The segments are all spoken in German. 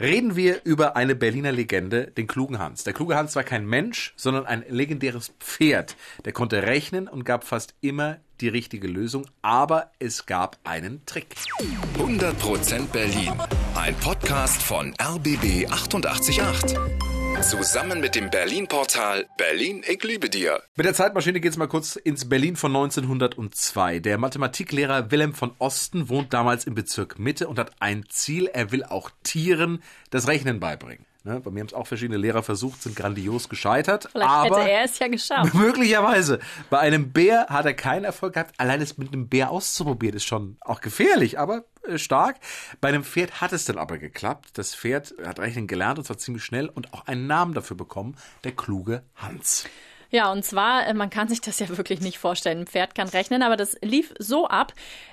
reden wir über eine Berliner Legende, den klugen Hans. Der kluge Hans war kein Mensch, sondern ein legendäres Pferd. Der konnte rechnen und gab fast immer die richtige Lösung, aber es gab einen Trick. 100% Berlin. Ein Podcast von RBB 888. Zusammen mit dem Berlin-Portal Berlin, ich liebe dir. Mit der Zeitmaschine geht's mal kurz ins Berlin von 1902. Der Mathematiklehrer Wilhelm von Osten wohnt damals im Bezirk Mitte und hat ein Ziel. Er will auch Tieren das Rechnen beibringen. Ne, bei mir haben es auch verschiedene Lehrer versucht, sind grandios gescheitert. Vielleicht aber hätte er es ja geschafft. Möglicherweise. Bei einem Bär hat er keinen Erfolg gehabt. Allein es mit einem Bär auszuprobieren ist schon auch gefährlich, aber äh, stark. Bei einem Pferd hat es dann aber geklappt. Das Pferd hat rechnen gelernt und zwar ziemlich schnell und auch einen Namen dafür bekommen. Der kluge Hans. Ja, und zwar, äh, man kann sich das ja wirklich nicht vorstellen. Ein Pferd kann rechnen, aber das lief so ab.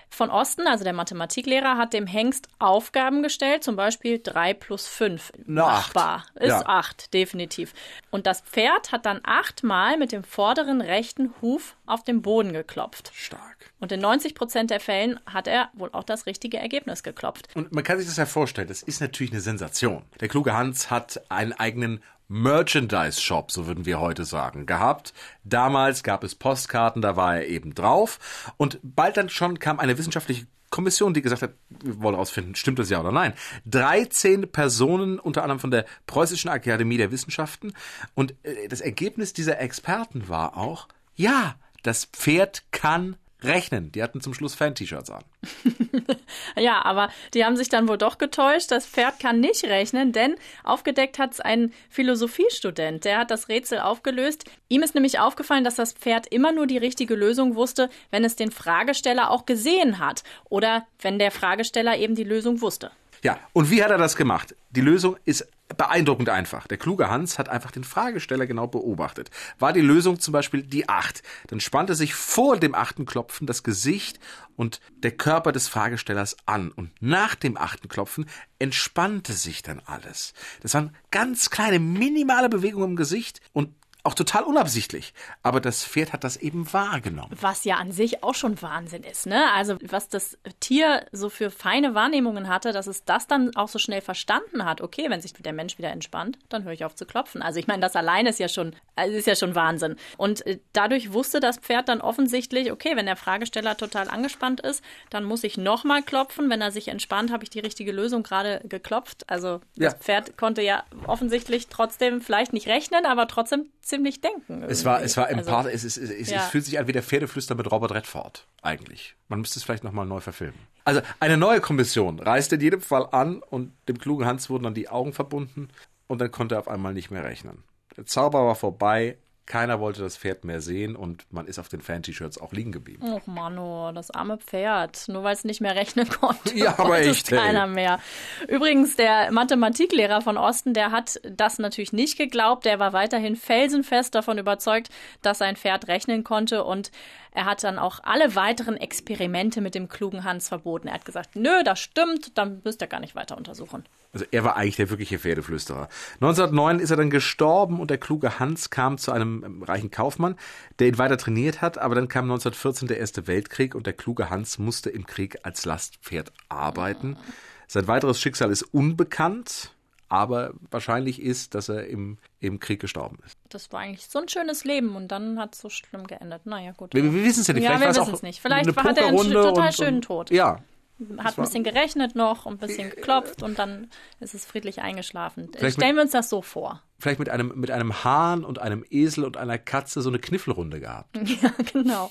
Von Osten, also der Mathematiklehrer, hat dem Hengst Aufgaben gestellt, zum Beispiel 3 plus 5. Na, acht. Machbar. Ist Ja. 8, definitiv. Und das Pferd hat dann achtmal mit dem vorderen rechten Huf auf den Boden geklopft. Stark. Und in 90 Prozent der Fällen hat er wohl auch das richtige Ergebnis geklopft. Und man kann sich das ja vorstellen, das ist natürlich eine Sensation. Der kluge Hans hat einen eigenen Merchandise-Shop, so würden wir heute sagen, gehabt. Damals gab es Postkarten, da war er eben drauf. Und bald dann schon kam eine wissenschaftliche Kommission, die gesagt hat, wir wollen herausfinden, stimmt das ja oder nein. 13 Personen, unter anderem von der Preußischen Akademie der Wissenschaften. Und äh, das Ergebnis dieser Experten war auch, ja, das Pferd kann rechnen. Die hatten zum Schluss Fan-T-Shirts an. Ja, aber die haben sich dann wohl doch getäuscht. Das Pferd kann nicht rechnen, denn aufgedeckt hat es ein Philosophiestudent. Der hat das Rätsel aufgelöst. Ihm ist nämlich aufgefallen, dass das Pferd immer nur die richtige Lösung wusste, wenn es den Fragesteller auch gesehen hat oder wenn der Fragesteller eben die Lösung wusste. Ja, und wie hat er das gemacht? Die Lösung ist beeindruckend einfach. Der kluge Hans hat einfach den Fragesteller genau beobachtet. War die Lösung zum Beispiel die Acht, dann spannte sich vor dem achten Klopfen das Gesicht und der Körper des Fragestellers an. Und nach dem achten Klopfen entspannte sich dann alles. Das waren ganz kleine, minimale Bewegungen im Gesicht und auch total unabsichtlich. Aber das Pferd hat das eben wahrgenommen. Was ja an sich auch schon Wahnsinn ist, ne? Also, was das Tier so für feine Wahrnehmungen hatte, dass es das dann auch so schnell verstanden hat. Okay, wenn sich der Mensch wieder entspannt, dann höre ich auf zu klopfen. Also, ich meine, das allein ist ja schon, also ist ja schon Wahnsinn. Und äh, dadurch wusste das Pferd dann offensichtlich, okay, wenn der Fragesteller total angespannt ist, dann muss ich nochmal klopfen. Wenn er sich entspannt, habe ich die richtige Lösung gerade geklopft. Also, das Ja. Pferd konnte ja offensichtlich trotzdem vielleicht nicht rechnen, aber trotzdem ziemlich denken. Es war, irgendwie. es war Also- es, es, es, es, Ja. es fühlt sich an wie der Pferdeflüster mit Robert Redford, eigentlich. Man müsste es vielleicht nochmal neu verfilmen. Also, eine neue Kommission reiste in jedem Fall an und dem klugen Hans wurden dann die Augen verbunden und dann konnte er auf einmal nicht mehr rechnen. Der Zauber war vorbei, keiner wollte das Pferd mehr sehen und man ist auf den Fan-T-Shirts auch liegen geblieben. Och Mano, das arme Pferd. Nur weil es nicht mehr rechnen konnte. Ja, aber echt, ey. keiner mehr. Übrigens, der Mathematiklehrer von Osten, der hat das natürlich nicht geglaubt. Der war weiterhin felsenfest davon überzeugt, dass sein Pferd rechnen konnte und er hat dann auch alle weiteren Experimente mit dem klugen Hans verboten. Er hat gesagt, nö, das stimmt, dann müsst ihr gar nicht weiter untersuchen. Also er war eigentlich der wirkliche Pferdeflüsterer. 1909 ist er dann gestorben und der kluge Hans kam zu einem ähm, reichen Kaufmann, der ihn weiter trainiert hat, aber dann kam 1914 der Erste Weltkrieg und der kluge Hans musste im Krieg als Lastpferd arbeiten. Sein weiteres Schicksal ist unbekannt, aber wahrscheinlich ist, dass er im, im Krieg gestorben ist. Das war eigentlich so ein schönes Leben und dann hat es so schlimm geendet. Naja, gut. Wir, wir wissen es ja nicht. Ja, Vielleicht wir wissen es nicht. Vielleicht hat er einen total und, schönen Tod. Ja, hat ein bisschen gerechnet noch, ein bisschen geklopft und dann ist es friedlich eingeschlafen. Stellen wir uns das so vor. vielleicht mit einem, mit einem Hahn und einem Esel und einer Katze so eine Kniffelrunde gehabt. Ja, genau.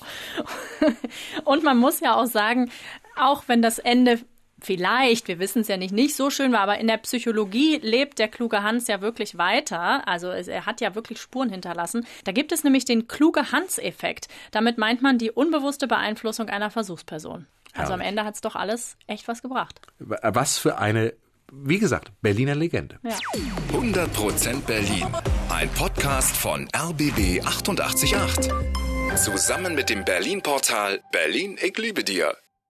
Und man muss ja auch sagen, auch wenn das Ende vielleicht, wir wissen es ja nicht, nicht so schön war, aber in der Psychologie lebt der kluge Hans ja wirklich weiter. Also er hat ja wirklich Spuren hinterlassen. Da gibt es nämlich den kluge Hans-Effekt. Damit meint man die unbewusste Beeinflussung einer Versuchsperson. Also am. Ende hat es doch alles echt was gebracht. Was für eine, wie gesagt, Berliner Legende. Ja. 100% Berlin. Ein Podcast von RBB 888. Zusammen mit dem Berlin-Portal Berlin, ich liebe dir.